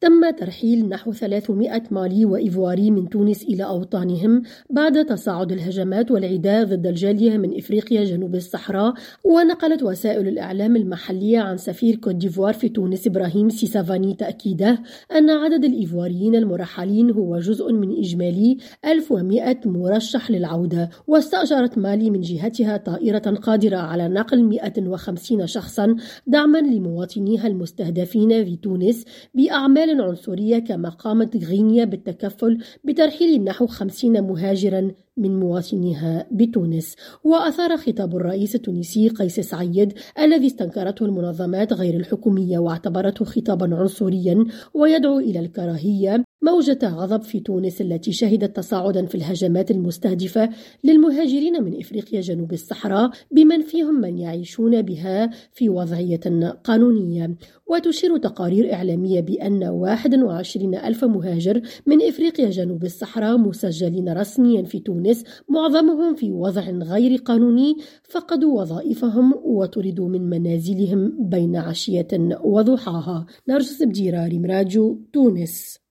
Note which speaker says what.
Speaker 1: تم ترحيل نحو 300 مالي وإيفواري من تونس إلى أوطانهم بعد تصاعد الهجمات والعداء ضد الجالية من إفريقيا جنوب الصحراء ونقلت وسائل الإعلام المحلية عن سفير كوت ديفوار في تونس إبراهيم سيسافاني تأكيده أن عدد الإيفواريين المرحلين هو جزء من إجمالي 1100 مرشح للعودة واستأجرت مالي من جهتها طائرة قادرة على نقل 150 شخصا دعما لمواطنيها المستهدفين في تونس بأعمال عنصرية كما قامت غينيا بالتكفل بترحيل نحو خمسين مهاجرا من مواطنيها بتونس. وأثار خطاب الرئيس التونسي قيس سعيد الذي استنكرته المنظمات غير الحكومية واعتبرته خطابا عنصريا ويدعو إلى الكراهية موجة غضب في تونس التي شهدت تصاعدا في الهجمات المستهدفة للمهاجرين من إفريقيا جنوب الصحراء بمن فيهم من يعيشون بها في وضعية قانونية. وتشير تقارير إعلامية بأن 21 ألف مهاجر من إفريقيا جنوب الصحراء مسجلين رسميا في تونس معظمهم في وضع غير قانوني فقدوا وظائفهم وطردوا من منازلهم بين عشية وضحاها. نرجس بديراري مراجو تونس.